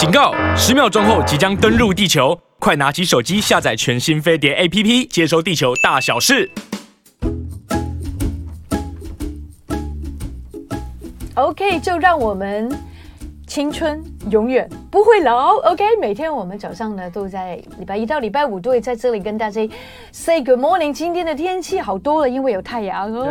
警告！十秒钟后即将登陆地球，快拿起手机下载全新飞碟 APP，接收地球大小事。OK，就让我们。青春永远不会老，OK。每天我们早上呢都在礼拜一到礼拜五都会在这里跟大家 say good morning。今天的天气好多了，因为有太阳哦。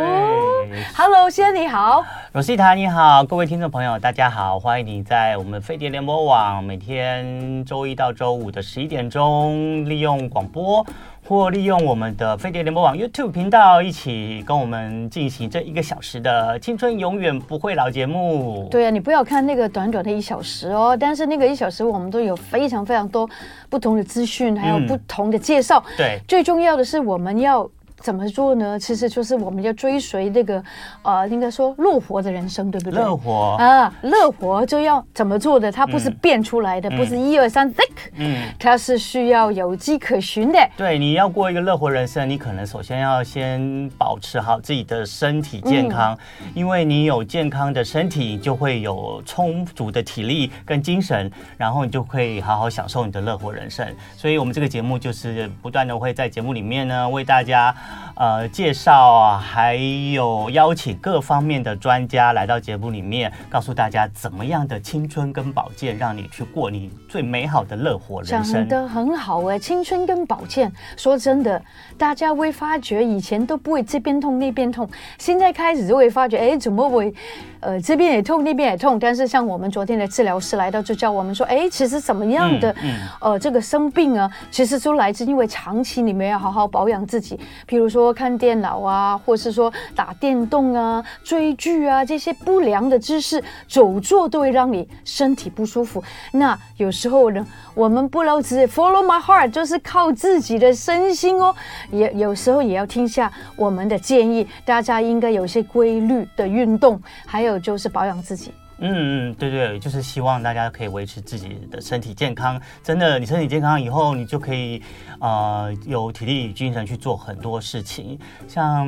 Hello，先生你好，Rosita 你好，各位听众朋友大家好，欢迎你在我们飞碟联播网每天周一到周五的十一点钟利用广播。或利用我们的飞碟联播网 YouTube 频道，一起跟我们进行这一个小时的青春永远不会老节目。对啊，你不要看那个短短的一小时哦，但是那个一小时我们都有非常非常多不同的资讯，还有不同的介绍。嗯、对，最重要的是我们要。怎么做呢？其实就是我们要追随那个，呃，应该说乐活的人生，对不对？乐活啊，乐活就要怎么做的？它不是变出来的，嗯、不是一二三嗯，它是需要有迹可循的。对，你要过一个乐活人生，你可能首先要先保持好自己的身体健康，嗯、因为你有健康的身体，就会有充足的体力跟精神，然后你就可以好好享受你的乐活人生。所以，我们这个节目就是不断的会在节目里面呢，为大家。呃，介绍啊，还有邀请各方面的专家来到节目里面，告诉大家怎么样的青春跟保健，让你去过你最美好的乐活人生。讲得很好哎，青春跟保健，说真的，大家会发觉以前都不会这边痛那边痛，现在开始就会发觉，哎，怎么会？呃，这边也痛，那边也痛，但是像我们昨天的治疗师来到，就教我们说，哎，其实怎么样的，嗯嗯、呃，这个生病啊，其实都来自因为长期你们要好好保养自己，比如比如说看电脑啊，或是说打电动啊、追剧啊，这些不良的姿势、久坐都会让你身体不舒服。那有时候呢，我们不能只 follow my heart，就是靠自己的身心哦，也有时候也要听下我们的建议，大家应该有些规律的运动，还有。就是保养自己。嗯嗯，对对，就是希望大家可以维持自己的身体健康。真的，你身体健康以后，你就可以呃有体力与精神去做很多事情，像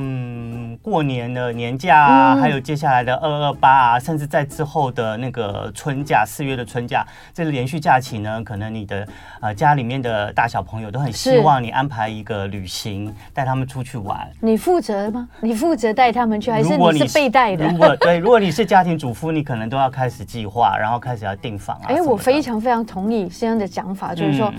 过年的年假啊，嗯、还有接下来的二二八啊，甚至在之后的那个春假，四月的春假，这个连续假期呢，可能你的呃家里面的大小朋友都很希望你安排一个旅行，带他们出去玩。你负责吗？你负责带他们去，还是你是被带的？如果对，如果你是家庭主妇，你可能都要开始计划，然后开始要订房啊。哎，我非常非常同意先生的讲法，就是说，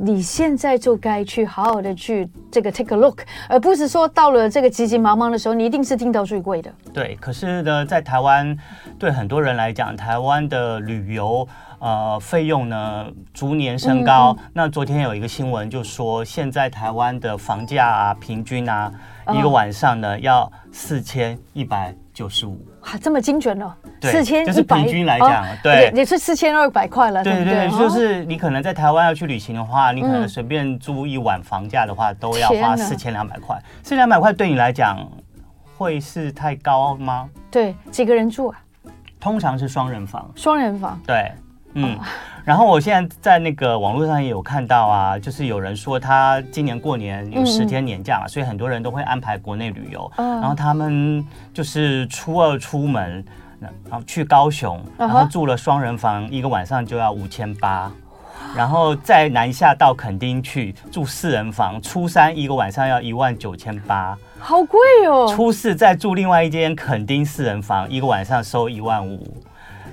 你现在就该去好好的去这个 take a look，而不是说到了这个急急忙忙的时候，你一定是订到最贵的。对，可是呢，在台湾，对很多人来讲，台湾的旅游呃费用呢逐年升高。嗯、那昨天有一个新闻就说，现在台湾的房价啊，平均啊，一个晚上呢要四千一百九十五。哇，这么精准哦！四千，就是平均来讲，对，也是四千二百块了。对对对，就是你可能在台湾要去旅行的话，你可能随便租一晚房价的话，都要花四千两百块。四千两百块对你来讲会是太高吗？对，几个人住啊？通常是双人房。双人房，对，嗯。然后我现在在那个网络上也有看到啊，就是有人说他今年过年有十天年假嘛，所以很多人都会安排国内旅游。嗯然后他们就是初二出门，然后去高雄，然后住了双人房，一个晚上就要五千八，然后再南下到垦丁去住四人房，初三一个晚上要一万九千八，好贵哦。初四再住另外一间垦丁四人房，一个晚上收一万五。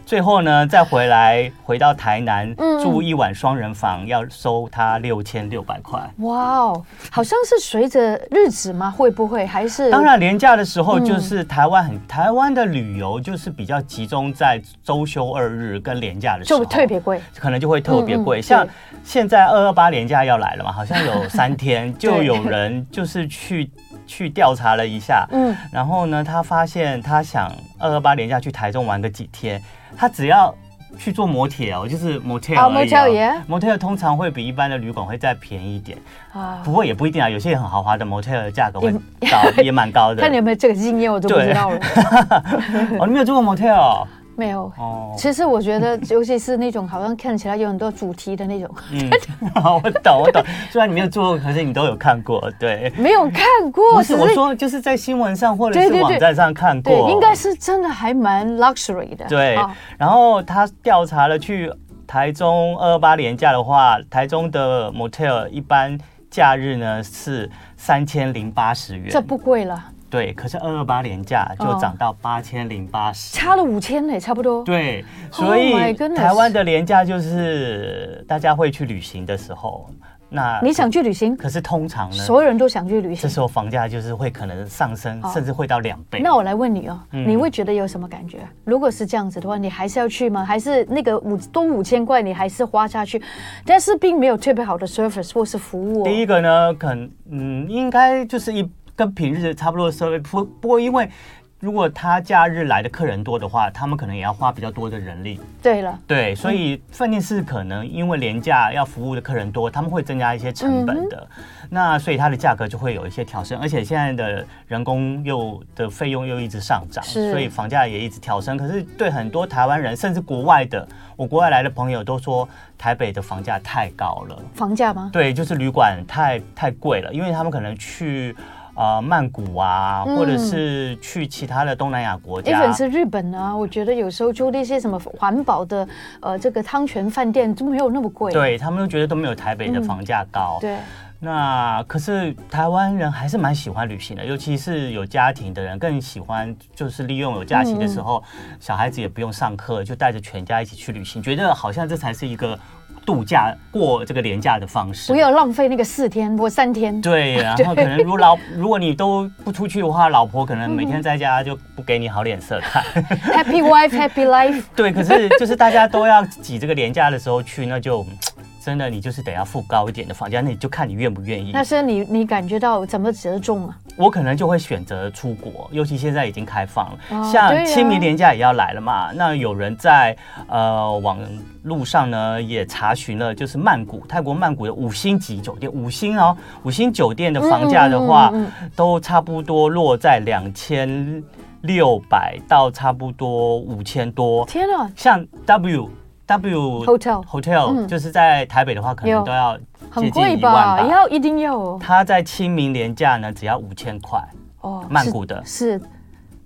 最后呢，再回来回到台南住一晚双人房，要收他六千六百块。哇哦，好像是随着日子吗？会不会还是？当然，连假的时候就是台湾很台湾的旅游就是比较集中在周休二日跟连假的时候，就特别贵，可能就会特别贵。像现在二二八连假要来了嘛，好像有三天，就有人就是去去调查了一下，嗯，然后呢，他发现他想二二八连假去台中玩个几天。他只要去做摩铁哦，就是 motel 而已。motel 通常会比一般的旅馆会再便宜一点啊，不过也不一定啊。有些很豪华的 motel 的价格会高，也蛮高的。看你有没有这个经验，我就不知道了。哦，你没有住过 motel？没有哦，其实我觉得，尤其是那种好像看起来有很多主题的那种。嗯，我懂我懂。虽然你没有做过，可是你都有看过，对？没有看过，不是我说，就是在新闻上或者是网站上看过。对，应该是真的还蛮 luxury 的。对，然后他调查了去台中二二八连假的话，台中的 motel 一般假日呢是三千零八十元，这不贵了。对，可是二二八年假就涨到八千零八十，差了五千呢，差不多。对，所以台湾的连假就是大家会去旅行的时候。那你想去旅行？可是通常呢，所有人都想去旅行。这时候房价就是会可能上升，甚至会到两倍。那我来问你哦，你会觉得有什么感觉？如果是这样子的话，你还是要去吗？还是那个五多五千块，你还是花下去？但是并没有特别好的 service 或是服务。第一个呢，可能嗯，应该就是一跟平日差不多的 service，不不过因为。如果他假日来的客人多的话，他们可能也要花比较多的人力。对了，对，所以饭店是可能因为廉价要服务的客人多，他们会增加一些成本的。嗯、那所以它的价格就会有一些调升，而且现在的人工又的费用又一直上涨，所以房价也一直调升。可是对很多台湾人，甚至国外的，我国外来的朋友都说，台北的房价太高了。房价吗？对，就是旅馆太太贵了，因为他们可能去。啊、呃，曼谷啊，或者是去其他的东南亚国家，即使是日本啊，我觉得有时候住那些什么环保的，呃，这个汤泉饭店都没有那么贵。对，他们都觉得都没有台北的房价高。嗯、对，那可是台湾人还是蛮喜欢旅行的，尤其是有家庭的人更喜欢，就是利用有假期的时候，嗯、小孩子也不用上课，就带着全家一起去旅行，觉得好像这才是一个。度假过这个连假的方式，不要浪费那个四天或三天。对，然后可能如果老如果你都不出去的话，老婆可能每天在家就不给你好脸色看。Happy wife, happy life。对，可是就是大家都要挤这个连假的时候去，那就。真的，你就是得要付高一点的房价，那你就看你愿不愿意。但是你你感觉到怎么折中啊？我可能就会选择出国，尤其现在已经开放了，哦、像清明年假也要来了嘛。啊、那有人在呃网路上呢也查询了，就是曼谷泰国曼谷的五星级酒店，五星哦，五星酒店的房价的话，嗯嗯嗯嗯都差不多落在两千六百到差不多五千多。天啊，像 W。W Hotel Hotel 就是在台北的话，可能都要接近一万吧，要一定要。他在清明廉价呢，只要五千块哦，曼谷的。是。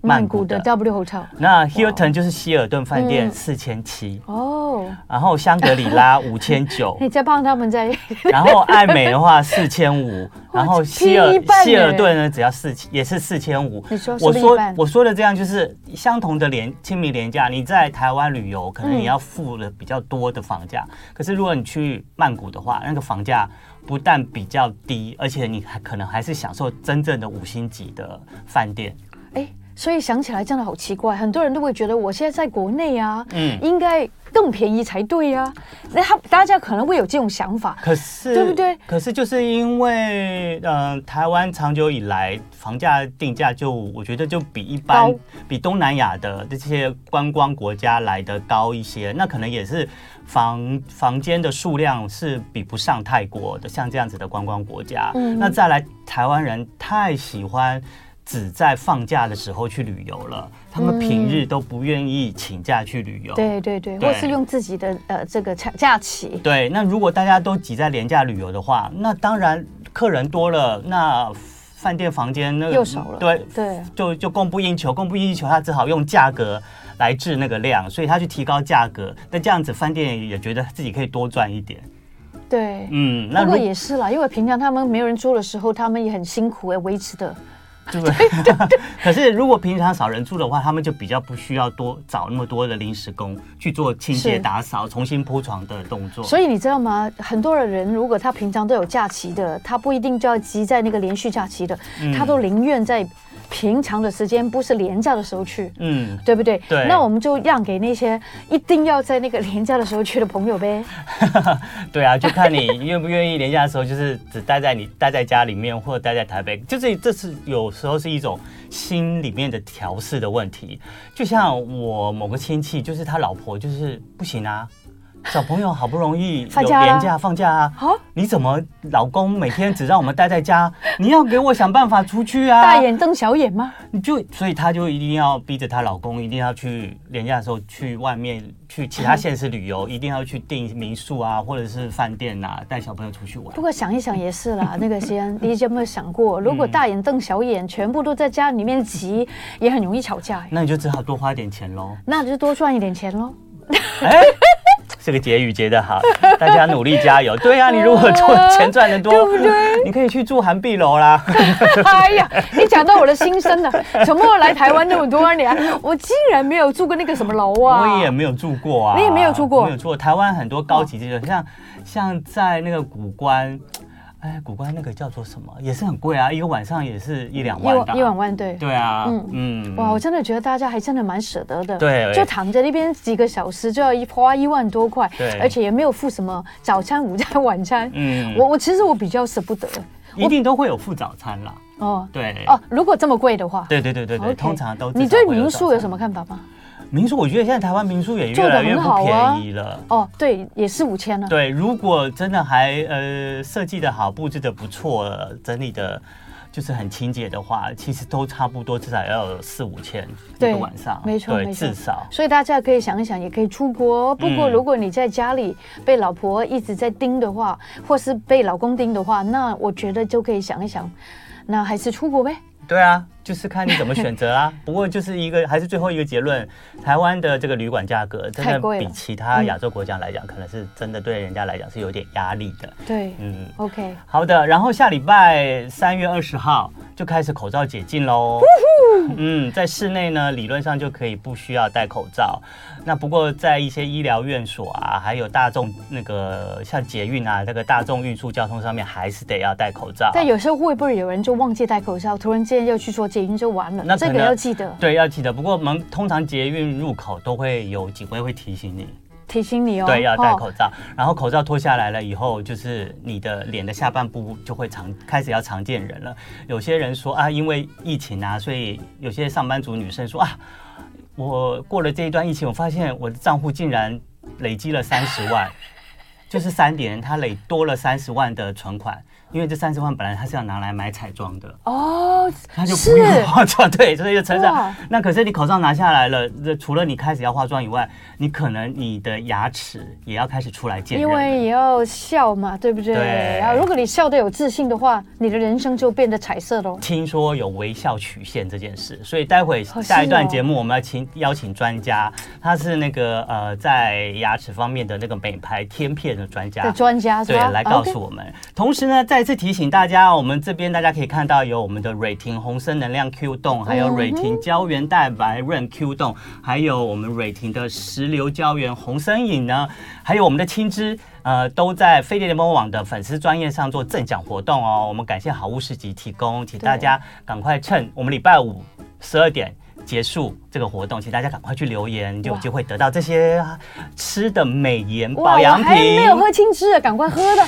曼谷的 W Hotel，那 Hilton 就是希尔顿饭店四千七。哦，然后香格里拉五千九，你再帮他们再，然后爱美的话四千五，然后希尔希尔顿呢只要四千也是四千五。你说我说我说的这样就是相同的廉清明廉价，你在台湾旅游可能你要付了比较多的房价，可是如果你去曼谷的话，那个房价不但比较低，而且你还可能还是享受真正的五星级的饭店。哎。所以想起来真的好奇怪，很多人都会觉得我现在在国内啊，嗯，应该更便宜才对呀。那他大家可能会有这种想法，可是对不对？可是就是因为，嗯、呃，台湾长久以来房价定价就我觉得就比一般比东南亚的这些观光国家来的高一些。那可能也是房房间的数量是比不上泰国的，像这样子的观光国家。嗯，那再来台湾人太喜欢。只在放假的时候去旅游了，他们平日都不愿意请假去旅游。对对对，或是用自己的呃这个假假期。对，那如果大家都挤在廉价旅游的话，那当然客人多了，那饭店房间那个又少了。对对，就就供不应求，供不应求，他只好用价格来治那个量，所以他去提高价格。那这样子饭店也觉得自己可以多赚一点。对，嗯，那不过也是啦，因为平常他们没有人住的时候，他们也很辛苦哎，维持的。对不对？可是如果平常少人住的话，他们就比较不需要多找那么多的临时工去做清洁、打扫、重新铺床的动作。所以你知道吗？很多的人如果他平常都有假期的，他不一定就要集在那个连续假期的，他都宁愿在。平常的时间不是廉价的时候去，嗯，对不对？对，那我们就让给那些一定要在那个廉价的时候去的朋友呗。对啊，就看你愿不愿意廉价的时候，就是只待在你待在家里面，或者待在台北，就是这是有时候是一种心里面的调试的问题。就像我某个亲戚，就是他老婆就是不行啊。小朋友好不容易 有年假放假啊，你怎么老公每天只让我们待在家？你要给我想办法出去啊！大眼瞪小眼吗？你就所以她就一定要逼着她老公一定要去年假的时候去外面去其他县市旅游，一定要去订民宿啊，或者是饭店啊，带小朋友出去玩。不过想一想也是啦，那个西安，你有没有想过，如果大眼瞪小眼，全部都在家里面急，也很容易吵架。那你就只好多花点钱喽。那就多赚一点钱喽。这个结语结得好，大家努力加油。对啊，你如果赚钱赚得多，对不对？你可以去住涵碧楼啦。哎呀，你讲到我的心声了。怎么来台湾那么多年，我竟然没有住过那个什么楼啊？我也没有住过啊。你也没有住过？没有住过。台湾很多高级这种，像像在那个古关。哎，古关那个叫做什么，也是很贵啊，一个晚上也是一两万的。一两万，对。对啊，嗯嗯，哇，我真的觉得大家还真的蛮舍得的。对。就躺在那边几个小时就要一花一万多块，对。而且也没有付什么早餐、午餐、晚餐。嗯。我我其实我比较舍不得。一定都会有付早餐啦。哦。对。哦，如果这么贵的话。对对对对对，通常都。你对民宿有什么看法吗？民宿，我觉得现在台湾民宿也越来越不便宜了。啊、哦，对，也是五千了。对，如果真的还呃设计的好，布置的不错，整理的，就是很清洁的话，其实都差不多，至少要有四五千一个晚上。没错，对，没错，至少。所以大家可以想一想，也可以出国。不过如果你在家里被老婆一直在盯的话，或是被老公盯的话，那我觉得就可以想一想，那还是出国呗。对啊，就是看你怎么选择啦。不过就是一个，还是最后一个结论，台湾的这个旅馆价格真的比其他亚洲国家来讲，可能是真的对人家来讲是有点压力的。对，嗯，OK，好的。然后下礼拜三月二十号就开始口罩解禁喽。嗯，在室内呢，理论上就可以不需要戴口罩。那不过在一些医疗院所啊，还有大众那个像捷运啊，这个大众运输交通上面，还是得要戴口罩。但有时候会不会有人就忘记戴口罩，突然间又去做捷运就完了？那这个要记得。对，要记得。不过我们通常捷运入口都会有警卫会提醒你，提醒你哦。对，要戴口罩。哦、然后口罩脱下来了以后，就是你的脸的下半部就会常开始要常见人了。有些人说啊，因为疫情啊，所以有些上班族女生说啊。我过了这一段疫情，我发现我的账户竟然累积了三十万，就是三点，她累多了三十万的存款。因为这三十万本来他是要拿来买彩妆的哦，他就不用化妆，对，所以就成长。那可是你口罩拿下来了，这除了你开始要化妆以外，你可能你的牙齿也要开始出来见人，因为也要笑嘛，对不对？对。然后如果你笑得有自信的话，你的人生就变得彩色喽。听说有微笑曲线这件事，所以待会下一段节目我们要请邀请专家，他是那个呃在牙齿方面的那个美白贴片的专家，专家对，来告诉我们。同时呢，在再次提醒大家，我们这边大家可以看到有我们的蕊婷红参能量 Q 冻，还有蕊婷胶原蛋白润 Q 冻，还有我们蕊婷的石榴胶原红参饮呢，还有我们的青汁，呃，都在飞碟联盟网的粉丝专业上做赠奖活动哦。我们感谢好物市集提供，请大家赶快趁我们礼拜五十二点结束这个活动，请大家赶快去留言，就有机会得到这些吃的美颜保养品。还没有喝青汁的，赶快喝的。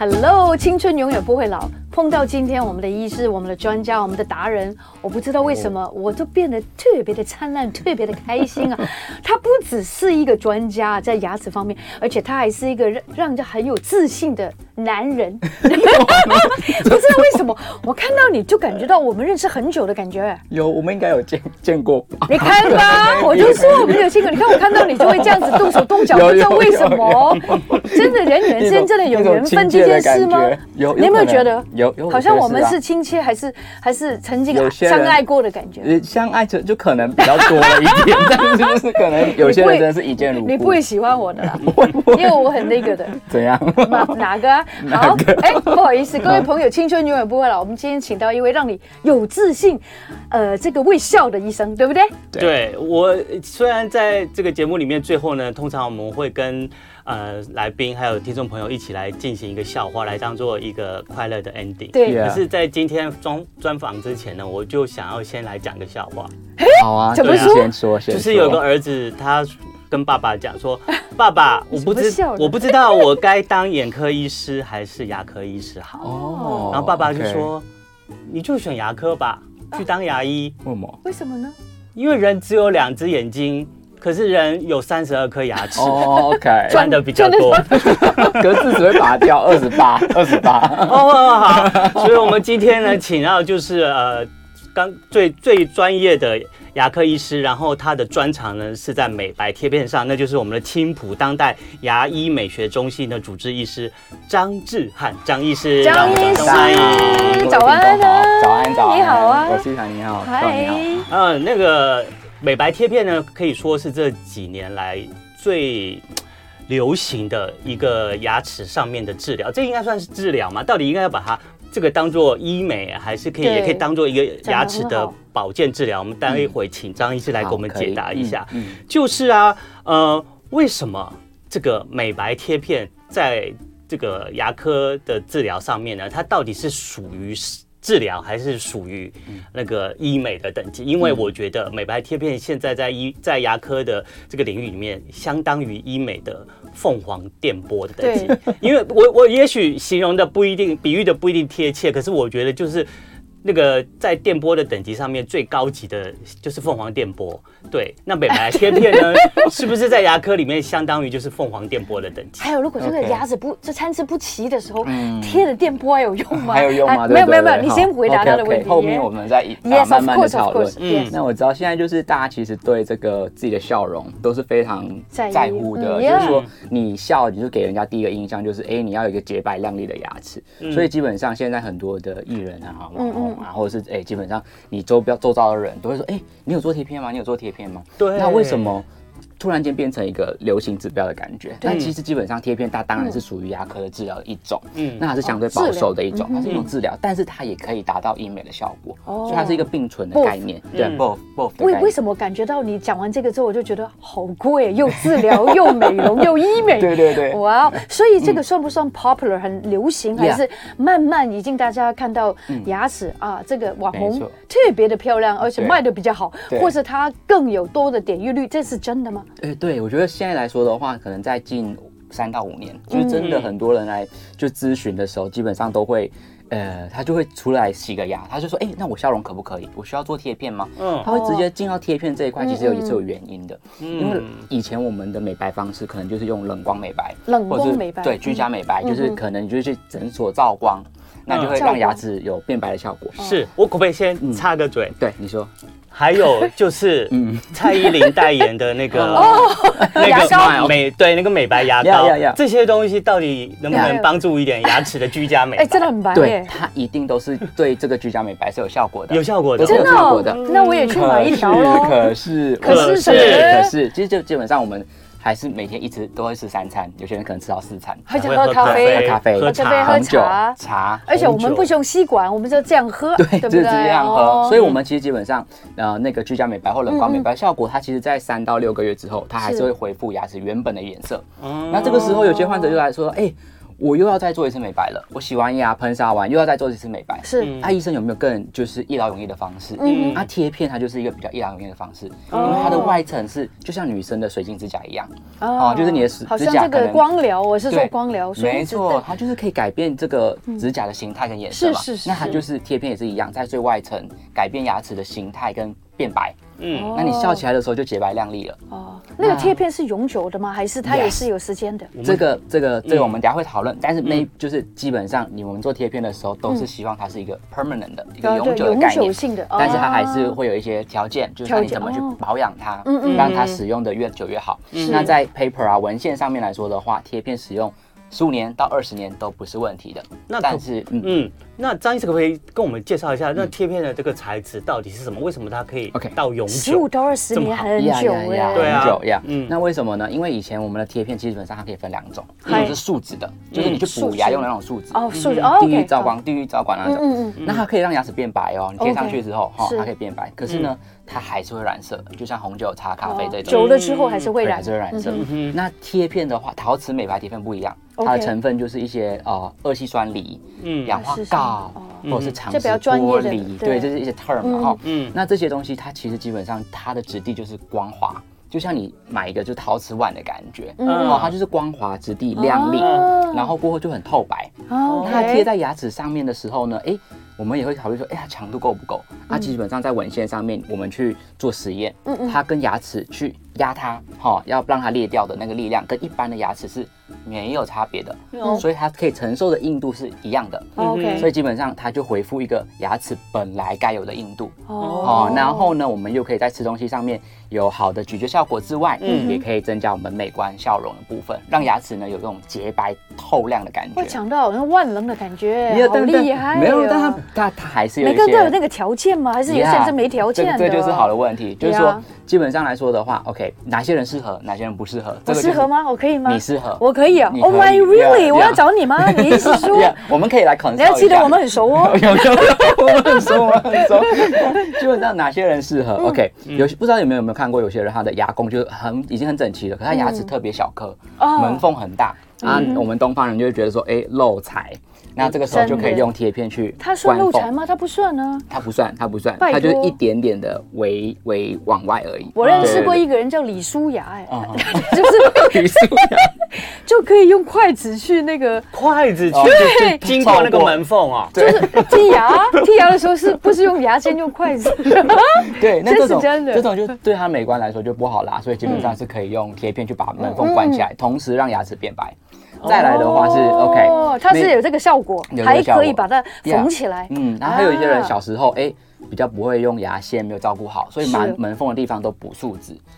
Hello，青春永远不会老。碰到今天我们的医师、我们的专家、我们的达人，我不知道为什么我都变得特别的灿烂、特别的开心啊！他不只是一个专家在牙齿方面，而且他还是一个让让人家很有自信的男人。不知道为什么，我看到你就感觉到我们认识很久的感觉。有，我们应该有见见过。你看吧，我就说我们有见过。你看我看到你就会这样子动手动脚，不知道为什么。真的人与人之间真的有缘分这件事吗？有，你有没有觉得？有。好像我们是亲切，还是还是曾经相爱过的感觉？相爱就就可能比较多了一点，但是就是可能有些人真的是一见如故。你不会喜欢我的啦，因为我很那个的。怎样？哪哪个？好，哎，不好意思，各位朋友，青春永远不会老。我们今天请到一位让你有自信，呃，这个微笑的医生，对不对？对，我虽然在这个节目里面，最后呢，通常我们会跟。呃，来宾还有听众朋友一起来进行一个笑话，来当做一个快乐的 ending。对。可是，在今天专专访之前呢，我就想要先来讲个笑话。好啊，怎么说？先说，先说。就是有个儿子，他跟爸爸讲说：“爸爸，我不知我不知道我该当眼科医师还是牙科医师好。”哦。然后爸爸就说：“你就选牙科吧，去当牙医。”为什么？为什么呢？因为人只有两只眼睛。可是人有三十二颗牙齿，OK，赚的比较多，格子只会拔掉二十八，二十八。哦，好，所以我们今天呢，请到就是呃，刚最最专业的牙科医师，然后他的专长呢是在美白贴片上，那就是我们的青浦当代牙医美学中心的主治医师张志汉张医师。张医师，早安，早安，早安，你好啊，我是张，你好，嗨，嗯，那个。美白贴片呢，可以说是这几年来最流行的一个牙齿上面的治疗。这应该算是治疗吗？到底应该要把它这个当做医美，还是可以也可以当做一个牙齿的保健治疗？我们待会请张医师来给我们解答一下。嗯，就是啊，呃，为什么这个美白贴片在这个牙科的治疗上面呢？它到底是属于？治疗还是属于那个医美的等级，因为我觉得美白贴片现在在医在牙科的这个领域里面，相当于医美的凤凰电波的等级。因为我我也许形容的不一定，比喻的不一定贴切，可是我觉得就是。那个在电波的等级上面最高级的就是凤凰电波，对。那美白贴片呢，是不是在牙科里面相当于就是凤凰电波的等级？还有，如果这个牙齿不这参差不齐的时候，贴的电波还有用吗？还有用吗？没有没有没有，你先回答他的问题。后面我们再慢慢的讨论。嗯，那我知道现在就是大家其实对这个自己的笑容都是非常在乎的，就是说你笑，你就给人家第一个印象就是哎，你要有一个洁白亮丽的牙齿。所以基本上现在很多的艺人啊，网红。啊，或者是哎、欸，基本上你周边周遭的人都会说，哎、欸，你有做贴片吗？你有做贴片吗？对。那为什么突然间变成一个流行指标的感觉？但其实基本上贴片它当然是属于牙科的治疗的一种，嗯，那它是相对保守的一种，它是一种治疗，但是它也可以达到医美的效果，所以它是一个并存的概念。对，both both。为为什么感觉到你讲完这个之后，我就觉得好贵，又治疗又美容又医美。对对对。哇，所以这个算不算 popular 很流行，还是慢慢已经大家看到牙齿啊，这个网红特别的漂亮，而且卖的比较好，或是它更有多的点阅率，这是真的吗？哎，对，我觉得。现在来说的话，可能在近三到五年，就是真的很多人来就咨询的时候，基本上都会，呃，他就会出来洗个牙，他就说，哎，那我笑容可不可以？我需要做贴片吗？嗯，他会直接进到贴片这一块，其实有也是有原因的，因为以前我们的美白方式可能就是用冷光美白，冷光美白，对，居家美白，就是可能你就去诊所照光，那就会让牙齿有变白的效果。是我可不可以先插个嘴？对，你说。还有 就是，蔡依林代言的那个 那个美对那个美白牙膏，这些东西到底能不能帮助一点牙齿的居家美白？哎，真的很白。对，它一定都是对这个居家美白是有效果的，有效果的，真的有效果的。那我也去买一条喽。可是，可是，可是，可是，其实就基本上我们。还是每天一直都会吃三餐，有些人可能吃到四餐，而且喝咖啡、喝咖啡、喝茶、喝茶、茶。而且我们不用吸管，我们就这样喝，对，就是这样喝。所以，我们其实基本上，呃，那个居家美白或冷光美白效果，它其实在三到六个月之后，它还是会恢复牙齿原本的颜色。那这个时候，有些患者就来说，哎。我又要再做一次美白了，我洗完牙喷砂完又要再做一次美白。是，那医生有没有更就是一劳永逸的方式？嗯，那贴片它就是一个比较一劳永逸的方式，因为它的外层是就像女生的水晶指甲一样，哦，就是你的指甲。好像这个光疗，我是说光疗，没错，它就是可以改变这个指甲的形态跟颜色嘛。是是是。那它就是贴片也是一样，在最外层改变牙齿的形态跟变白。嗯，那你笑起来的时候就洁白亮丽了。哦，那个贴片是永久的吗？还是它也是有时间的？这个、这个、这个我们等下会讨论。但是那，就是基本上你们做贴片的时候，都是希望它是一个 permanent 的一个永久的概念。但是它还是会有一些条件，就是看你怎么去保养它，让它使用的越久越好。那在 paper 啊文献上面来说的话，贴片使用。十五年到二十年都不是问题的。那但是，嗯，嗯，那张医师可不可以跟我们介绍一下，那贴片的这个材质到底是什么？为什么它可以到永久？十五到二十年很久呀，对啊，很久呀。嗯，那为什么呢？因为以前我们的贴片基本上它可以分两种，一种是树脂的，就是你去补牙用的那种树脂。哦，树脂哦，地狱照光、地狱照光那种。嗯嗯。那它可以让牙齿变白哦，你贴上去之后，哈，它可以变白。可是呢，它还是会染色，就像红酒、茶、咖啡这种。久了之后还是会染，还是会染色。那贴片的话，陶瓷美白贴片不一样。它的成分就是一些呃二烯酸锂、嗯，氧化锆，或者是长石玻璃，对，这是一些 term 哈。嗯，那这些东西它其实基本上它的质地就是光滑，就像你买一个就陶瓷碗的感觉，哦，它就是光滑质地亮丽，然后过后就很透白。哦，它贴在牙齿上面的时候呢，哎，我们也会考虑说，哎呀，强度够不够？它基本上在文献上面，我们去做实验，嗯嗯，它跟牙齿去压它，哈，要让它裂掉的那个力量，跟一般的牙齿是没有差别的，嗯、所以它可以承受的硬度是一样的。OK，所以基本上它就回复一个牙齿本来该有的硬度。哦，然后呢，我们又可以在吃东西上面有好的咀嚼效果之外，嗯，也可以增加我们美观笑容的部分，让牙齿呢有这种洁白透亮的感觉。我讲到好像万能的感觉，好厉害、哦！没有，但它它它还是有。每个人都有那个条件吗？还是有些人是没条件的？这这就是好的问题，就是说基本上来说的话，OK，哪些人适合，哪些人不适合？我适合吗？我可以吗？你适合，我可以啊。Oh my really？我要找你吗？你意思说我们可以来考虑。你要记得我们很熟哦。有有有，我们很熟，我们很熟。基本上哪些人适合？OK，有不知道有没有有没有看过有些人他的牙弓就很已经很整齐了，可他牙齿特别小颗，门缝很大啊。我们东方人就会觉得说，哎，漏财。那这个时候就可以用贴片去。它算漏财吗？它不算呢。它不算，它不算，它就是一点点的围围往外而已。我认识过一个人叫李舒雅，哎，就是 李舒雅，就可以用筷子去那个筷子去经过那个门缝啊，就是剔牙，剔牙的时候是不是用牙签用筷子？对，那这种这种就对它美观来说就不好啦，所以基本上是可以用贴片去把门缝关起来，同时让牙齿变白。再来的话是 OK，哦，它是有这个效果，还可以把它缝起来。嗯，然后还有一些人小时候哎比较不会用牙线，没有照顾好，所以门门缝的地方都补树脂啊。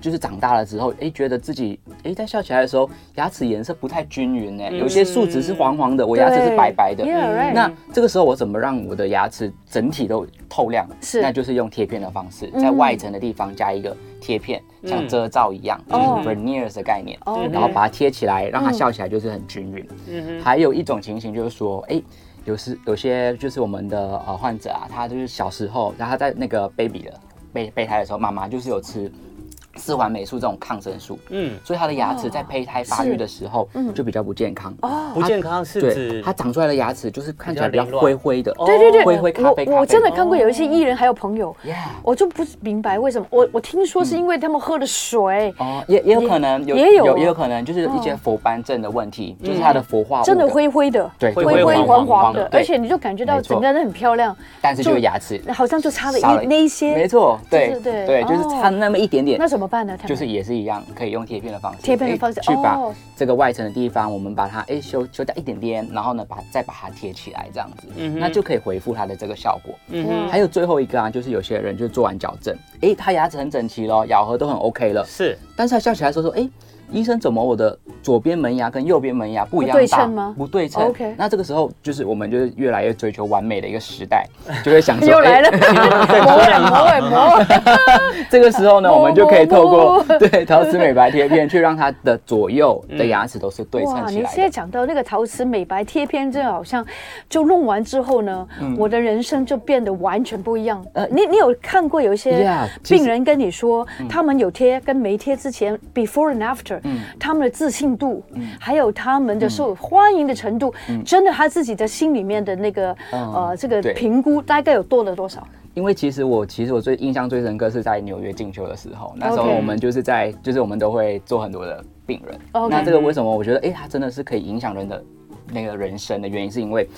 就是长大了之后，哎，觉得自己哎在笑起来的时候，牙齿颜色不太均匀哎，有些树脂是黄黄的，我牙齿是白白的。那这个时候我怎么让我的牙齿整体都透亮？是，那就是用贴片的方式，在外层的地方加一个贴片，像遮罩一样，就是 veneers 的概念，然后把它贴起来，让它笑起来就是很均匀。嗯，还有一种情形就是说，哎，有时有些就是我们的呃患者啊，他就是小时候，然后他在那个 baby 的备备胎的时候，妈妈就是有吃。四环霉素这种抗生素，嗯，所以他的牙齿在胚胎发育的时候，嗯，就比较不健康。哦，不健康是指它长出来的牙齿就是看起来比较灰灰的。对对对，灰灰咖啡咖啡。我我真的看过有一些艺人还有朋友，我就不明白为什么。我我听说是因为他们喝的水。哦，也也有可能有，也有也有可能就是一些佛斑症的问题，就是他的氟化物真的灰灰的，对，灰灰黄黄的，而且你就感觉到整个人很漂亮，但是就是牙齿好像就差了一那一些。没错，对对对，就是差那么一点点。那什么办呢？就是也。是一样，可以用贴片的方式，贴片的方式去把这个外层的地方，我们把它哎修修掉一点点，然后呢，把再把它贴起来，这样子，嗯，那就可以回复它的这个效果。嗯，还有最后一个啊，就是有些人就做完矫正，哎，他牙齿很整齐咯，咬合都很 OK 了，是，但是他笑起来说说，哎。医生怎么我的左边门牙跟右边门牙不一样大？不对称吗？不对称。OK。那这个时候就是我们就是越来越追求完美的一个时代，就会想说 又来了，磨了磨磨。这个时候呢，我们就可以透过 对陶瓷美白贴片去让它的左右的牙齿都是对称起来。哇，你现在讲到那个陶瓷美白贴片，真的好像就弄完之后呢，我的人生就变得完全不一样。呃，你你有看过有一些病人跟你说，他们有贴跟没贴之前，before and after。嗯，他们的自信度，嗯，还有他们的受欢迎的程度，嗯，真的他自己的心里面的那个呃这个评估大概有多了多少？因为其实我其实我最印象最深刻是在纽约进修的时候，那时候我们就是在就是我们都会做很多的病人，那这个为什么我觉得哎，他真的是可以影响人的那个人生的原因，是因为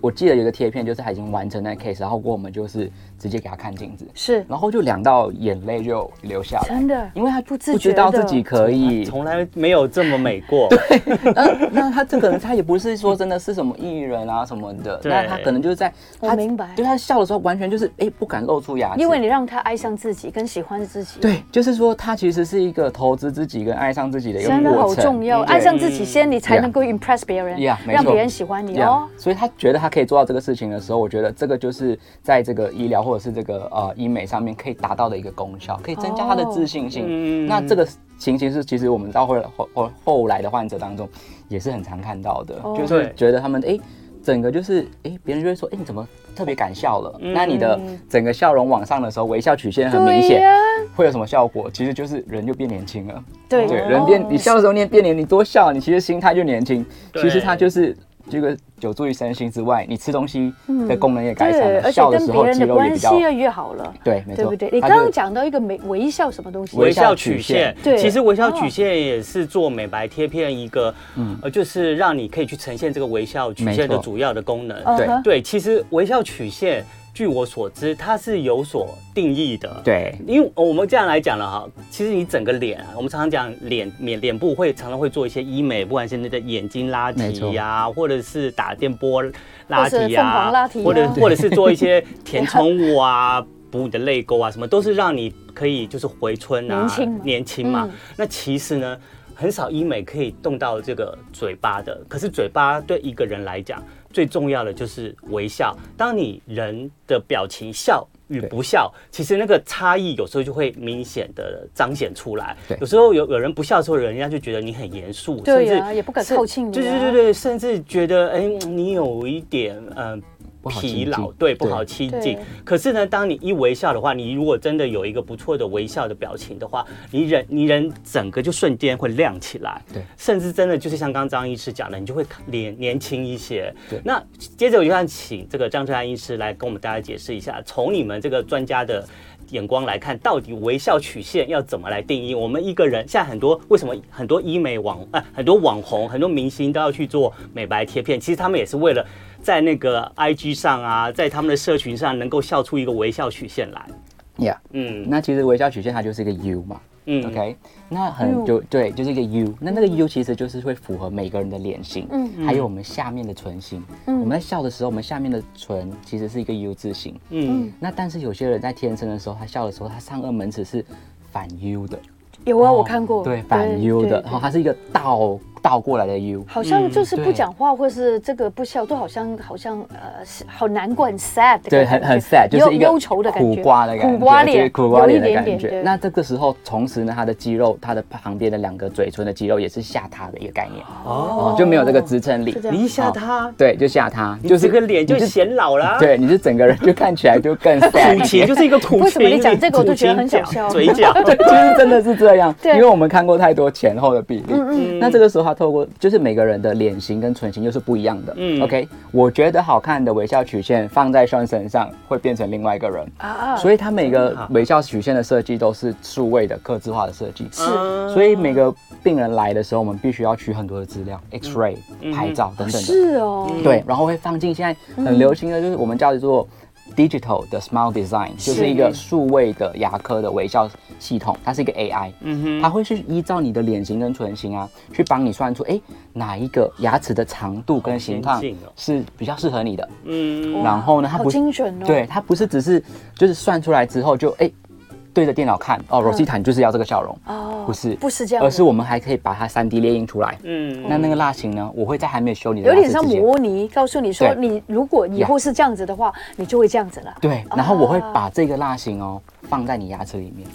我记得有个贴片就是他已经完成那个 case，然后过我们就是。直接给他看镜子，是，然后就两道眼泪就流下来，真的，因为他不自觉不知道自己可以，从来没有这么美过。对，那那他这个人他也不是说真的是什么艺人啊什么的，那他可能就是在，我明白，对他笑的时候完全就是哎不敢露出牙齿，因为你让他爱上自己跟喜欢自己。对，就是说他其实是一个投资自己跟爱上自己的一个过程，真的好重要，爱上自己先，你才能够 impress 别人，让别人喜欢你哦。所以他觉得他可以做到这个事情的时候，我觉得这个就是在这个医疗或者是这个呃。医美上面可以达到的一个功效，可以增加他的自信心。Oh. 那这个情形是，其实我们到后后后后来的患者当中也是很常看到的，oh. 就是觉得他们哎、欸，整个就是哎，别人就会说，哎、欸，你怎么特别敢笑了？那你的整个笑容往上的时候，微笑曲线很明显，会有什么效果？其实就是人就变年轻了。对对，人变，你笑的时候你也变年，你多笑，你其实心态就年轻。其实它就是。这个有助于身心之外，你吃东西的功能也改善了，笑的时候肌肉也比较越越好了。对，没错，对不对？你刚刚讲到一个美微笑什么东西？微笑曲线。对，其实微笑曲线也是做美白贴片一个，嗯，呃，就是让你可以去呈现这个微笑曲线的主要的功能。对对，其实微笑曲线。据我所知，它是有所定义的。对，因为我们这样来讲了哈，其实你整个脸啊，我们常常讲脸脸脸部会常常会做一些医美，不管是你的眼睛拉提呀、啊，或者是打电波拉提啊，或者 或者是做一些填充物啊，补你的泪沟啊，什么都是让你可以就是回春啊，年轻年轻嘛。嗯、那其实呢，很少医美可以动到这个嘴巴的，可是嘴巴对一个人来讲。最重要的就是微笑。当你人的表情笑与不笑，其实那个差异有时候就会明显的彰显出来。有时候有有人不笑的时候，人家就觉得你很严肃，对呀，也不敢靠近你。对对对对，甚至觉得哎，你有一点嗯。疲劳，对，不好亲近。可是呢，当你一微笑的话，你如果真的有一个不错的微笑的表情的话，你人你人整个就瞬间会亮起来。对，甚至真的就是像刚刚张医师讲的，你就会年年轻一些。对，那接着我就想请这个张春安医师来跟我们大家解释一下，从你们这个专家的眼光来看，到底微笑曲线要怎么来定义？我们一个人现在很多为什么很多医美网啊，很多网红、很多明星都要去做美白贴片？其实他们也是为了。在那个 IG 上啊，在他们的社群上，能够笑出一个微笑曲线来。Yeah，嗯，那其实微笑曲线它就是一个 U 嘛。嗯，OK，那很就对，就是一个 U。那那个 U 其实就是会符合每个人的脸型，嗯，还有我们下面的唇形。嗯，我们在笑的时候，我们下面的唇其实是一个 U 字形。嗯，那但是有些人在天生的时候，他笑的时候，他上颚门齿是反 U 的。有啊，我看过。对，反 U 的，然后它是一个倒。倒过来的 U，好像就是不讲话，或是这个不笑，都好像好像呃，好难过，很 sad 的感觉，对，很很 sad，就是一个忧愁的感觉，苦瓜的感觉，苦瓜脸，苦瓜脸的感觉。那这个时候，同时呢，他的肌肉，他的旁边的两个嘴唇的肌肉也是下塌的一个概念，哦，就没有这个支撑力。你一下塌，对，就下塌，就是个脸就显老了。对，你是整个人就看起来就更 苦情就是一个苦情。为什么你讲这个我都觉得很想笑？嘴角，对，其实真的是这样，因为我们看过太多前后的比例。嗯嗯。那这个时候他透过就是每。每个人的脸型跟唇型又是不一样的。嗯，OK，我觉得好看的微笑曲线放在 Sean 身上会变成另外一个人啊，所以他每个微笑曲线的设计都是数位的、客制化的设计。是，所以每个病人来的时候，我们必须要取很多的资料，X-ray、拍照等等的。是哦，对，然后会放进现在很流行的就是我们叫做。Digital 的 Smile Design 就是一个数位的牙科的微笑系统，它是一个 AI，嗯哼，它会去依照你的脸型跟唇形啊，去帮你算出，哎，哪一个牙齿的长度跟形状是比较适合你的，嗯，然后呢，它不精准哦，对，它不是只是就是算出来之后就哎。对着电脑看哦，Rosita 你就是要这个笑容哦，不是不是这样，而是我们还可以把它三 D 列印出来。嗯，那那个蜡型呢？我会在还没有修你的有点像模拟，告诉你说，你如果以后是这样子的话，你就会这样子了。对，然后我会把这个蜡型哦放在你牙齿里面，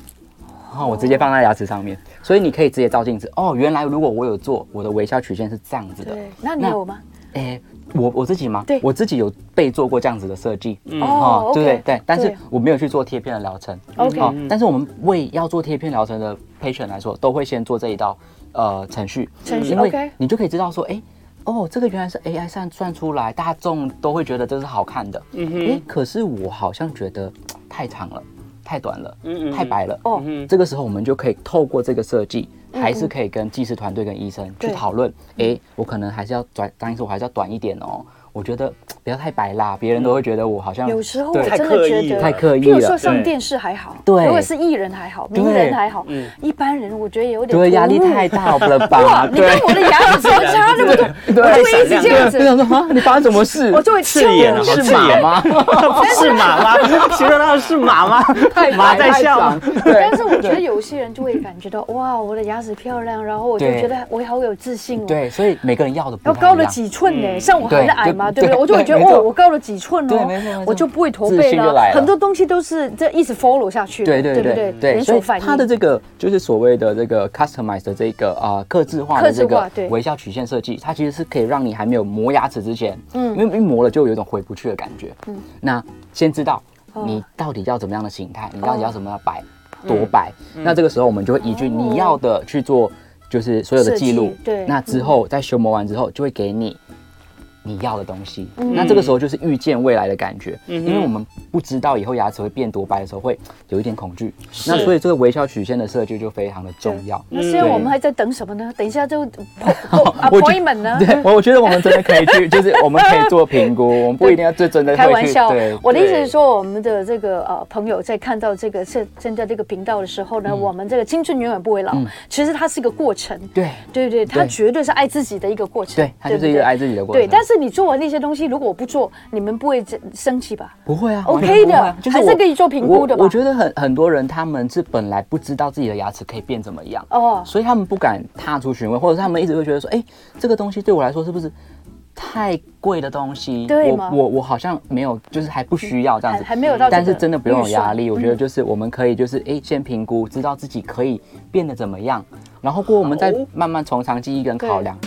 然后我直接放在牙齿上面，所以你可以直接照镜子哦。原来如果我有做，我的微笑曲线是这样子的。对，那你有吗？哎。我我自己吗？对，我自己有被做过这样子的设计，嗯，哦，对对对，但是我没有去做贴片的疗程，OK，但是我们为要做贴片疗程的 patient 来说，都会先做这一道呃程序，程序，因为你就可以知道说，哎，哦，这个原来是 AI 算算出来，大众都会觉得这是好看的，嗯哼，哎，可是我好像觉得太长了，太短了，嗯嗯，太白了，哦，这个时候我们就可以透过这个设计。还是可以跟技师团队跟医生去讨论，哎，我可能还是要短，当然是我还是要短一点哦。我觉得 不要太白啦，别人都会觉得我好像有时候我真的觉得太刻意了。譬如说上电视还好，对，如果是艺人还好，名人还好，一般人我觉得有点对压力太大了吧？哇，你看我的牙齿差那么多？我就会一直这样子。我想说啊，你发生什么事？我就会刺眼了，是马吗？是马吗？形容到是马吗？马在笑。但是我觉得有些人就会感觉到哇，我的牙齿漂亮，然后我就觉得我好有自信哦。对，所以每个人要的要高了几寸呢？像我很矮嘛。对不对？我就会觉得哦，我高了几寸哦，我就不会驼背了。很多东西都是这一直 follow 下去，对对对对。所以它的这个就是所谓的这个 customized 的这个啊，刻字化的这个微笑曲线设计，它其实是可以让你还没有磨牙齿之前，嗯，因为一磨了就有一种回不去的感觉，嗯，那先知道你到底要怎么样的形态，你到底要怎么样白多白，那这个时候我们就会依据你要的去做，就是所有的记录，对，那之后在修磨完之后就会给你。你要的东西。嗯、那这个时候就是预见未来的感觉，嗯、因为我们不知道以后牙齿会变多白的时候，会有一点恐惧。那所以这个微笑曲线的设计就非常的重要。那现在我们还在等什么呢？等一下就 appointment 呢？对，我我觉得我们真的可以去，就是我们可以做评估，我们不一定要最真的开玩笑。对，我的意思是说，我们的这个呃朋友在看到这个现现在这个频道的时候呢，嗯、我们这个青春永远不会老，嗯、其实它是一个过程。对对对，它绝对是爱自己的一个过程。对，它就是一个爱自己的过程。对，但是你做完那些东西，如果我不做，你们不会生气吧？不会啊，OK 的，还是可以做评估的吧？我觉得很很多人他们是本来不知道自己的牙齿可以变怎么样哦，所以他们不敢踏出询问，或者是他们一直会觉得说，哎，这个东西对我来说是不是太贵的东西？对？我我我好像没有，就是还不需要这样子，还没有到。但是真的不用有压力，我觉得就是我们可以就是哎，先评估，知道自己可以变得怎么样，然后过后我们再慢慢从长计议跟考量。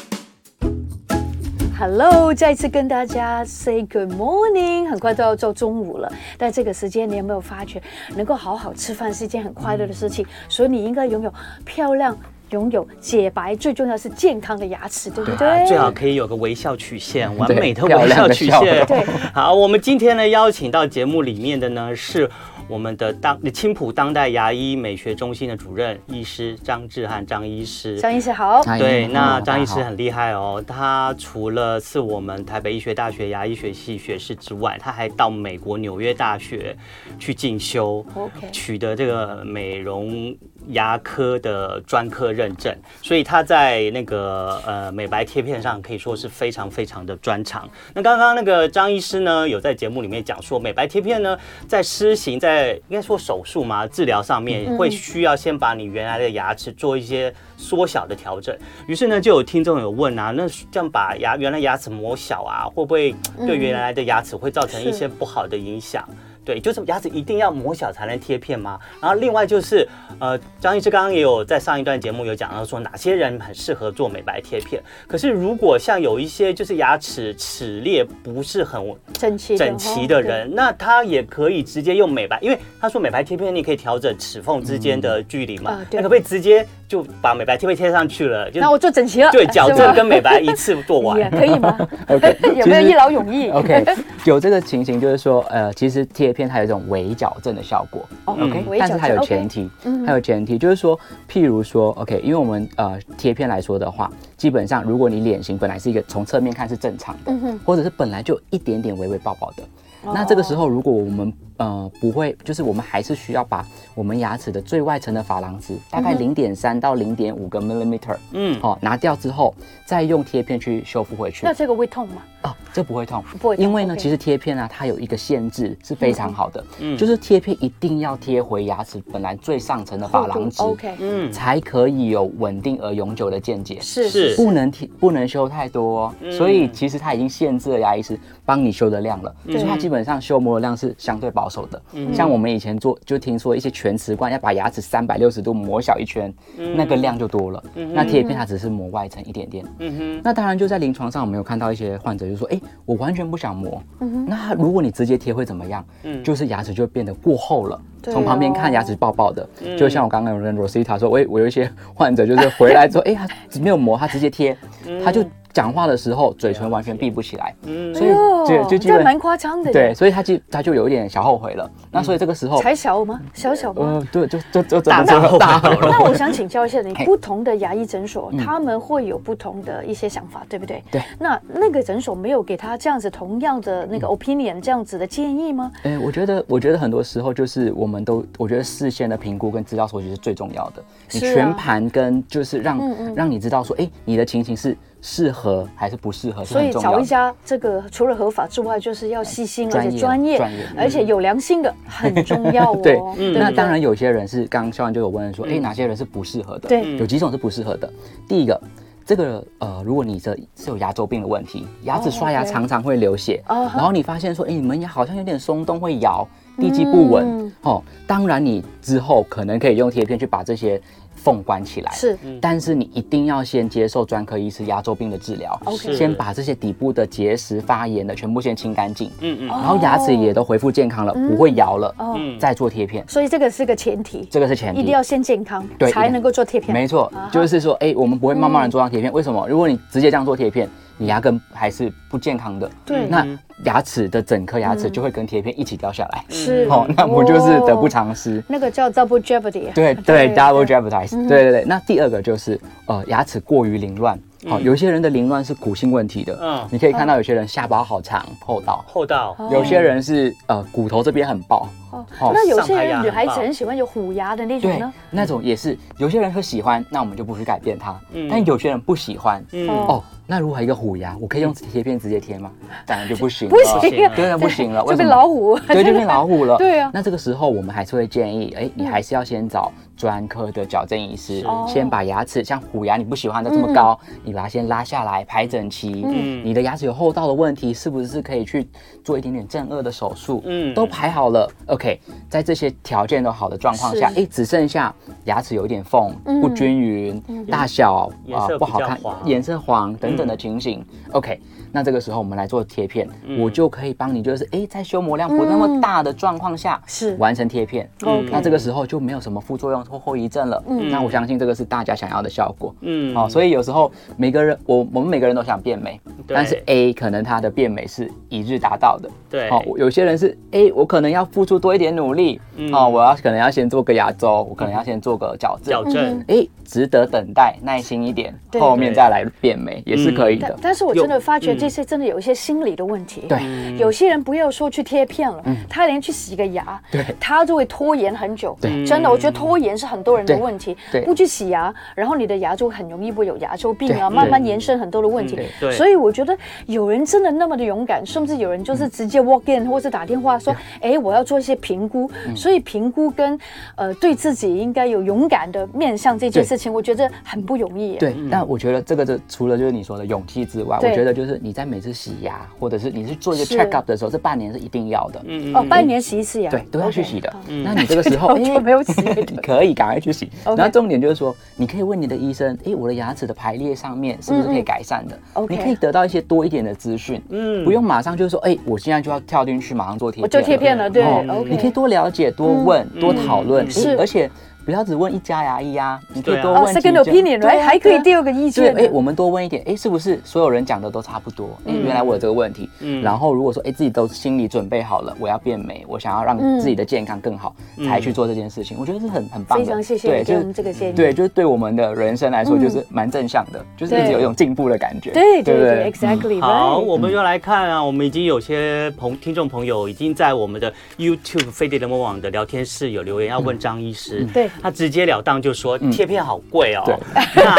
Hello，再次跟大家 say good morning。很快都要到中午了，但这个时间你有没有发觉，能够好好吃饭是一件很快乐的事情？嗯、所以你应该拥有漂亮、拥有洁白，最重要是健康的牙齿，对不对？对啊、最好可以有个微笑曲线，完美的微笑曲线。对，好，我们今天呢邀请到节目里面的呢是。我们的当青浦当代牙医美学中心的主任医师张志汉张医师，张医师好。对，那张医师很厉害哦，他除了是我们台北医学大学牙医学系学士之外，他还到美国纽约大学去进修，OK，取得这个美容。牙科的专科认证，所以他在那个呃美白贴片上可以说是非常非常的专长。那刚刚那个张医师呢，有在节目里面讲说，美白贴片呢在施行在应该说手术嘛治疗上面，会需要先把你原来的牙齿做一些缩小的调整。于是呢，就有听众有问啊，那这样把牙原来牙齿磨小啊，会不会对原来的牙齿会造成一些不好的影响？对，就是牙齿一定要磨小才能贴片吗？然后另外就是，呃，张医师刚刚也有在上一段节目有讲到说，哪些人很适合做美白贴片。可是如果像有一些就是牙齿齿列不是很整齐整齐的人，那他也可以直接用美白，因为他说美白贴片你可以调整齿缝之间的距离嘛，那可不可以直接就把美白贴片贴上去了？就那我做整齐了，对，矫正跟美白一次做完，可以吗？OK，有没有一劳永逸？OK，有这个情形就是说，呃，其实贴。片它有一种微矫正的效果，OK，但是它有前提，它有前提，就是说，譬如说，OK，因为我们呃贴片来说的话，基本上如果你脸型本来是一个从侧面看是正常的，或者是本来就一点点微微爆爆的，那这个时候如果我们呃，不会，就是我们还是需要把我们牙齿的最外层的珐琅质，大概零点三到零点五个 millimeter，嗯，好，拿掉之后，再用贴片去修复回去。那这个会痛吗？哦，这不会痛，不会，因为呢，其实贴片呢，它有一个限制是非常好的，嗯，就是贴片一定要贴回牙齿本来最上层的珐琅质，OK，嗯，才可以有稳定而永久的见解，是是，不能贴，不能修太多，所以其实它已经限制了牙医师帮你修的量了，就是它基本上修磨的量是相对保守的，像我们以前做就听说一些全瓷冠要把牙齿三百六十度磨小一圈，那个量就多了，那贴片它只是磨外层一点点，嗯哼，那当然就在临床上我们有看到一些患者。就说哎，我完全不想磨。嗯、那如果你直接贴会怎么样？嗯，就是牙齿就变得过厚了。从、哦、旁边看牙齿爆爆的，嗯、就像我刚刚有跟 Rosita 说，我我有一些 患者就是回来之后，哎，他没有磨，他直接贴，嗯、他就。讲话的时候，嘴唇完全闭不起来，嗯，所以就就基本蛮夸张的，对，所以他就他就有一点小后悔了。那所以这个时候才小吗？小小吗？嗯，对，就就就大大大。那我想请教一下你，不同的牙医诊所他们会有不同的一些想法，对不对？对。那那个诊所没有给他这样子同样的那个 opinion 这样子的建议吗？哎，我觉得我觉得很多时候就是我们都我觉得事先的评估跟资料收集是最重要的。你全盘跟就是让让你知道说，哎，你的情形是。适合还是不适合？所以找一家这个除了合法之外，就是要细心而且专业，而且有良心的很重要哦。对，那当然有些人是刚刚肖安就有问说，哎，哪些人是不适合的？对，有几种是不适合的。第一个，这个呃，如果你这是有牙周病的问题，牙齿刷牙常常会流血，然后你发现说，哎，你门牙好像有点松动，会摇，地基不稳，哦，当然你之后可能可以用贴片去把这些。缝关起来。是，但是你一定要先接受专科医师牙周病的治疗，OK，先把这些底部的结石发炎的全部先清干净，嗯嗯，然后牙齿也都恢复健康了，不会摇了，嗯，再做贴片。所以这个是个前提，这个是前提，一定要先健康，对，才能够做贴片。没错，就是说，哎，我们不会慢慢的做上贴片，为什么？如果你直接这样做贴片，你牙根还是不健康的，对，那牙齿的整颗牙齿就会跟贴片一起掉下来，是 哦，那不就是得不偿失？那个叫 double jeopardy，对对，double jeopardize，对对对。那第二个就是呃，牙齿过于凌乱。好，有些人的凌乱是骨性问题的。嗯，你可以看到有些人下巴好长，厚道厚道。有些人是呃骨头这边很薄。哦，那有些人女孩子很喜欢有虎牙的那种呢？那种也是有些人会喜欢，那我们就不去改变它。嗯，但有些人不喜欢。嗯哦，那如果一个虎牙，我可以用贴片直接贴吗？当然就不行。不行，对，那 不行了。就变老虎。对，就变老虎了。对啊。那这个时候我们还是会建议，哎，你还是要先找。专科的矫正医师先把牙齿，像虎牙你不喜欢的这么高，你把它先拉下来排整齐。嗯，你的牙齿有厚道的问题，是不是可以去做一点点正颚的手术？嗯，都排好了。OK，在这些条件都好的状况下，哎，只剩下牙齿有一点缝，不均匀，大小啊不好看，颜色黄等等的情形。OK。那这个时候我们来做贴片，我就可以帮你，就是哎，在修磨量不那么大的状况下，是完成贴片。那这个时候就没有什么副作用或后遗症了。嗯，那我相信这个是大家想要的效果。嗯，好，所以有时候每个人，我我们每个人都想变美，但是 A 可能他的变美是一日达到的。对，好，有些人是哎我可能要付出多一点努力。哦，我要可能要先做个牙周，我可能要先做个矫正。矫正，哎，值得等待，耐心一点，后面再来变美也是可以的。但是我真的发觉。这些真的有一些心理的问题。对，有些人不要说去贴片了，他连去洗个牙，对，他就会拖延很久。对，真的，我觉得拖延是很多人的问题。对，不去洗牙，然后你的牙就很容易会有牙周病啊，慢慢延伸很多的问题。对，所以我觉得有人真的那么的勇敢，甚至有人就是直接 walk in 或是打电话说，哎，我要做一些评估。所以评估跟呃对自己应该有勇敢的面向这件事情，我觉得很不容易。对，但我觉得这个就除了就是你说的勇气之外，我觉得就是。你在每次洗牙，或者是你去做一个 check up 的时候，这半年是一定要的。嗯哦，半年洗一次牙，对，都要去洗的。那你这个时候就没有洗，你可以赶快去洗。然后重点就是说，你可以问你的医生，哎，我的牙齿的排列上面是不是可以改善的？你可以得到一些多一点的资讯。嗯，不用马上就是说，哎，我现在就要跳进去马上做贴片，我就贴片了。对，你可以多了解、多问、多讨论。是，而且。不要只问一家牙医呀，你可以多问几家。对，还可以第二个意见。对，哎，我们多问一点，哎，是不是所有人讲的都差不多？哎，原来我有这个问题。嗯。然后如果说，哎，自己都心里准备好了，我要变美，我想要让自己的健康更好，才去做这件事情，我觉得是很很棒的。非常谢谢。对，就是这个建议。对，就是对我们的人生来说，就是蛮正向的，就是一直有一种进步的感觉。对对对，exactly。好，我们又来看啊，我们已经有些朋听众朋友已经在我们的 YouTube 飞碟联播网的聊天室有留言要问张医师，对，他直截了当。就说贴片好贵哦，那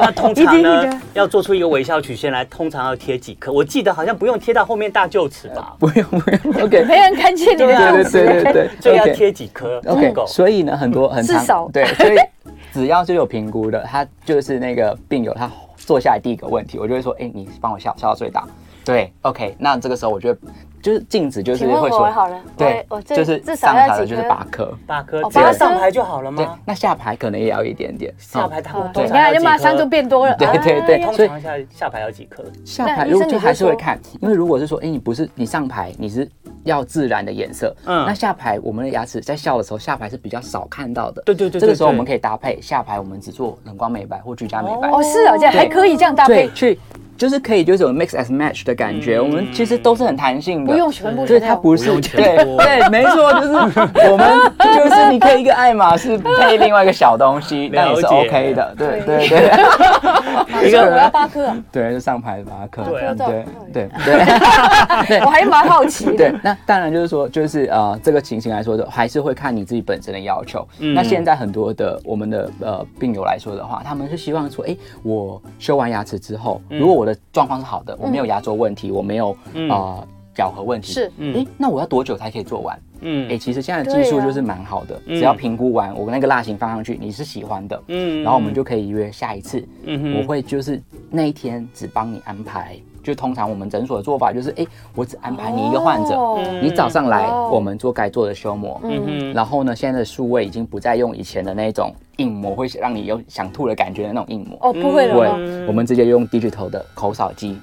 那通常呢，要做出一个微笑曲线来，通常要贴几颗？我记得好像不用贴到后面大臼齿吧？不用不用，OK，没人看见你的臼齿，对对对对，所以要贴几颗？OK，所以呢，很多很至少对，所以只要是有评估的，他就是那个病友，他坐下来第一个问题，我就会说，哎，你帮我笑笑到最大，对，OK，那这个时候我觉得。就是镜子，就是会说好了，对，就是上排的就是八颗，八颗，只要上排就好了吗？那下排可能也要一点点，下排它对，你看就马上就变多了。对对对，通常下下排要几颗？下排如果就还是会看，因为如果是说，哎，你不是你上排你是要自然的颜色，嗯，那下排我们的牙齿在笑的时候，下排是比较少看到的。对对对，这个时候我们可以搭配下排，我们只做冷光美白或居家美白。哦，是啊，这样还可以这样搭配去。就是可以，就是有 mix as match 的感觉。我们其实都是很弹性的，不用全部。所以它不是对对，没错，就是 我们就是你可以一个爱马仕配另外一个小东西，那也是 OK 的。对对对，一个我要八颗，对，就上排八颗，对对对 对。我还蛮好奇。对，那当然就是说，就是呃，这个情形来说的，还是会看你自己本身的要求。那现在很多的我们的呃病友来说的话，他们是希望说，哎，我修完牙齿之后，如果我的状况是好的，我没有牙周问题，我没有呃咬合问题，是，哎，那我要多久才可以做完？嗯，哎，其实现在的技术就是蛮好的，只要评估完，我那个蜡型放上去，你是喜欢的，嗯，然后我们就可以约下一次，嗯，我会就是那一天只帮你安排，就通常我们诊所的做法就是，哎，我只安排你一个患者，你早上来，我们做该做的修磨，嗯，然后呢，现在的数位已经不再用以前的那种。印模，会让你有想吐的感觉的那种硬膜。哦，不会了。对，我们直接用 digital 的口扫机，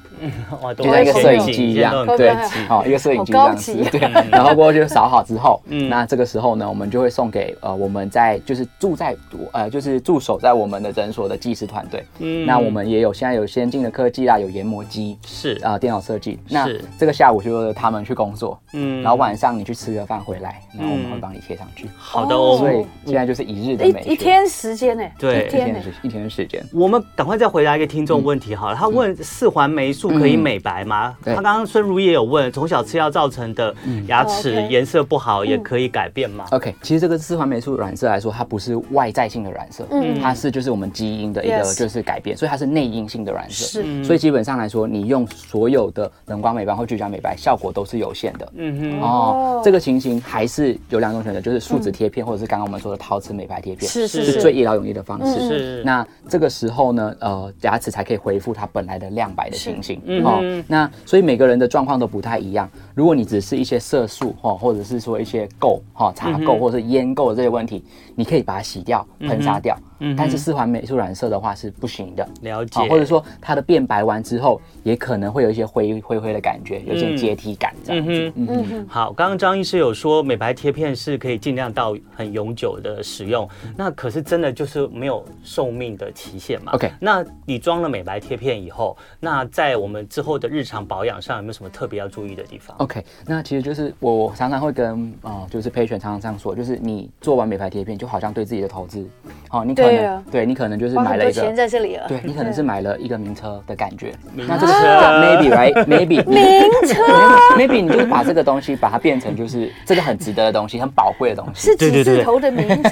就像一个摄影机一样，对，好，一个摄影机这样子，对。然后过后就扫好之后，那这个时候呢，我们就会送给呃我们在就是住在呃就是驻守在我们的诊所的技师团队。嗯，那我们也有现在有先进的科技啦，有研磨机，是啊，电脑设计。那这个下午就他们去工作，嗯，然后晚上你去吃个饭回来，然后我们会帮你贴上去。好的哦，所以现在就是一日的美学。一天时间呢？对，一天一天的时间。我们赶快再回答一个听众问题好了，他问四环霉素可以美白吗？他刚刚孙如也有问，从小吃药造成的牙齿颜色不好也可以改变吗？OK，其实这个四环霉素染色来说，它不是外在性的染色，嗯，它是就是我们基因的一个就是改变，所以它是内因性的染色。是，所以基本上来说，你用所有的冷光美白或聚焦美白效果都是有限的。嗯哼，哦，这个情形还是有两种选择，就是树脂贴片或者是刚刚我们说的陶瓷美白贴片，是是最一劳永逸的方式。是，那这个时候呢，呃，牙齿才可以恢复它本来的亮白的情形。嗯，哦，那所以每个人的状况都不太一样。如果你只是一些色素哈，或者是说一些垢哈、茶垢或者是烟垢的这些问题，你可以把它洗掉、喷砂掉。嗯，但是四环霉素染色的话是不行的。了解。或者说它的变白完之后，也可能会有一些灰灰灰的感觉，有些阶梯感这样子。嗯嗯。好，刚刚张医师有说美白贴片是可以尽量到很永久的使用，那可是真的就是没有寿命的期限嘛？OK。那你装了美白贴片以后，那在我们之后的日常保养上有没有什么特别要注意的地方？OK。那其实就是我常常会跟啊，就是 patient 常常这样说，就是你做完美白贴片，就好像对自己的投资，好，你可。对啊，对你可能就是买了一个钱在这里了。对你可能是买了一个名车的感觉。那这个车 maybe right maybe 名车 maybe 你就是把这个东西把它变成就是这个很值得的东西，很宝贵的东西。是几字头的名车。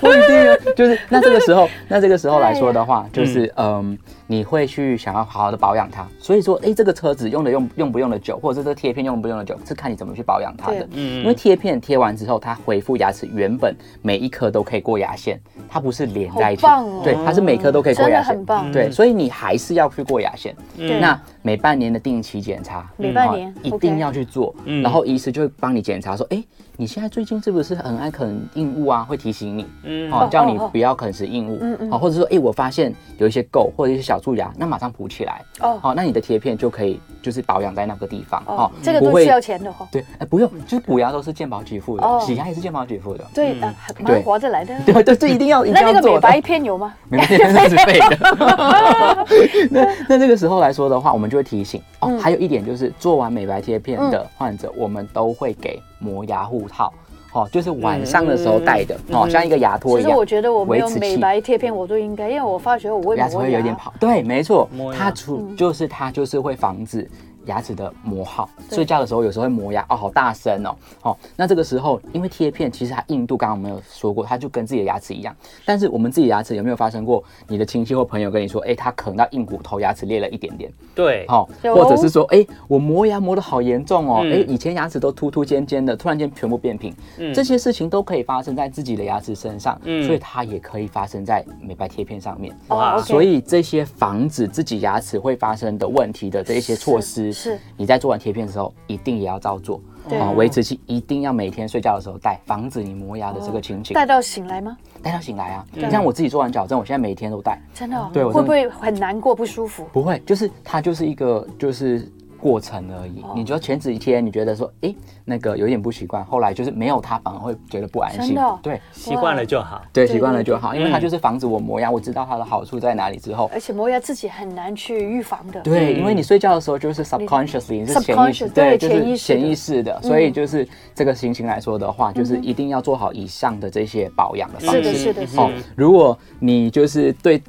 不一定啊，就是那这个时候，那这个时候来说的话，就是嗯，你会去想要好好的保养它。所以说，哎，这个车子用的用用不用的久，或者是这个贴片用不用的久，是看你怎么去保养它的。嗯，因为贴片贴完之后，它恢复牙齿原本每一颗都可以过牙线，它不是。连在一起，对，它是每颗都可以过牙线，对，所以你还是要去过牙线。那每半年的定期检查，每半年一定要去做，然后医师就会帮你检查说，哎。你现在最近是不是很爱啃硬物啊？会提醒你，嗯，好，叫你不要啃食硬物，嗯嗯，好，或者说，哎，我发现有一些垢或者一些小蛀牙，那马上补起来，哦，好，那你的贴片就可以就是保养在那个地方，哦，这个都是要钱的哈，对，哎，不用，就是补牙都是健保给付的，洗牙也是健保给付的，对，蛮划得来的，对对，这一定要，那那个美白片有吗？美白片是自费的，那那这个时候来说的话，我们就会提醒哦，还有一点就是做完美白贴片的患者，我们都会给磨牙护套。哦，就是晚上的时候戴的，哦，像一个牙托一样。其实我觉得我没有美白贴片，我都应该，因为我发觉我会牙齿会有点跑。对，没错，它除就是它就是会防止。牙齿的磨耗，睡觉的时候有时候会磨牙哦，好大声哦，哦，那这个时候因为贴片其实它硬度刚刚我们有说过，它就跟自己的牙齿一样，但是我们自己牙齿有没有发生过？你的亲戚或朋友跟你说，哎，他啃到硬骨头，牙齿裂了一点点，对，好，或者是说，哎，我磨牙磨得好严重哦，哎，以前牙齿都凸凸尖尖的，突然间全部变平，这些事情都可以发生在自己的牙齿身上，所以它也可以发生在美白贴片上面，哇，所以这些防止自己牙齿会发生的问题的这一些措施。是，你在做完贴片的时候，一定也要照做。啊，维持器一定要每天睡觉的时候戴，防止你磨牙的这个情形。戴到醒来吗？戴到醒来啊！你像我自己做完矫正，我现在每天都戴。真的？对，会不会很难过、不舒服？不会，就是它就是一个就是。过程而已，你觉得前几天你觉得说，哎，那个有点不习惯，后来就是没有它反而会觉得不安心。对，习惯了就好。对，习惯了就好，因为它就是防止我磨牙，我知道它的好处在哪里之后。而且磨牙自己很难去预防的。对，因为你睡觉的时候就是 subconsciously，你是潜意识，对，就是潜意识的，所以就是这个情形来说的话，就是一定要做好以上的这些保养的方式。是的，是的，是的。如果你就是对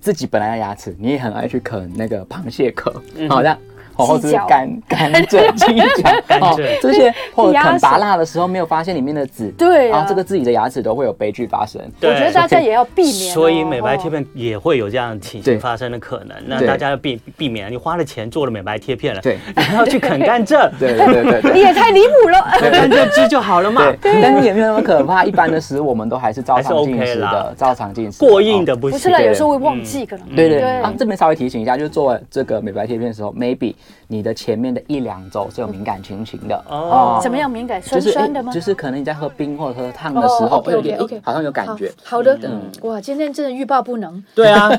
自己本来的牙齿，你也很爱去啃那个螃蟹壳，好的。或者是甘甘蔗、鸡脚，哦，这些或者啃拔蜡的时候没有发现里面的籽，对啊，这个自己的牙齿都会有悲剧发生。我觉得大家也要避免，所以美白贴片也会有这样情形发生的可能。那大家要避避免，你花了钱做了美白贴片了，对，你要去啃甘蔗，对对对对，你也太离谱了，甘蔗汁就好了嘛。对，但是也没有那么可怕，一般的食物我们都还是照常进食的，照常进食。过硬的不行，不是了，有时候会忘记可能。对。对。啊，这边稍微提醒一下，就是做这个美白贴片的时候，maybe。你的前面的一两周是有敏感情形的哦。怎么样敏感？酸酸的吗？就是可能你在喝冰或者喝烫的时候，会有点好像有感觉。好的，嗯，哇，今天真的欲罢不能。对啊，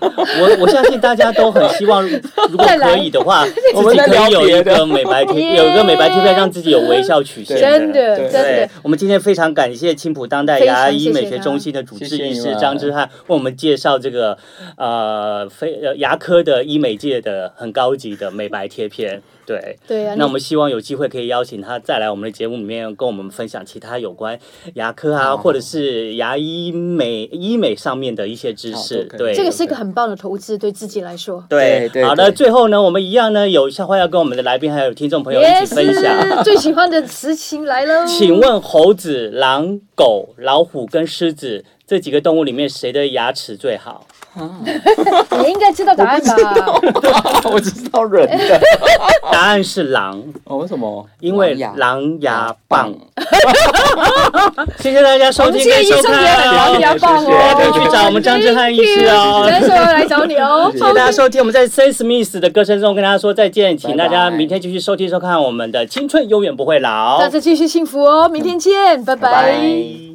我我相信大家都很希望，如果可以的话，我们可以有一个美白贴，有一个美白贴片，让自己有微笑曲线。真的，真的。我们今天非常感谢青浦当代牙医美学中心的主治医师张之汉为我们介绍这个呃非牙科的医美界的很高级的美白贴片。对对啊，那我们希望有机会可以邀请他再来我们的节目里面，跟我们分享其他有关牙科啊，或者是牙医美医美上面的一些知识。对，这个是一个很棒的投资，对自己来说。对对。好的，最后呢，我们一样呢，有笑话要跟我们的来宾还有听众朋友一起分享。最喜欢的词情来了。请问猴子、狼、狗、老虎跟狮子这几个动物里面，谁的牙齿最好？你应该知道答案吧？我只知道人的。答案是狼。哦，为什么？因为狼牙棒。谢谢大家收听跟收看。狼牙棒哦，可以去找我们张之汉医师哦。来找你哦。谢谢大家收听，我们在 Sam Smith 的歌声中跟大家说再见，请大家明天继续收听收看我们的青春永远不会老。大家继续幸福哦，明天见，拜拜。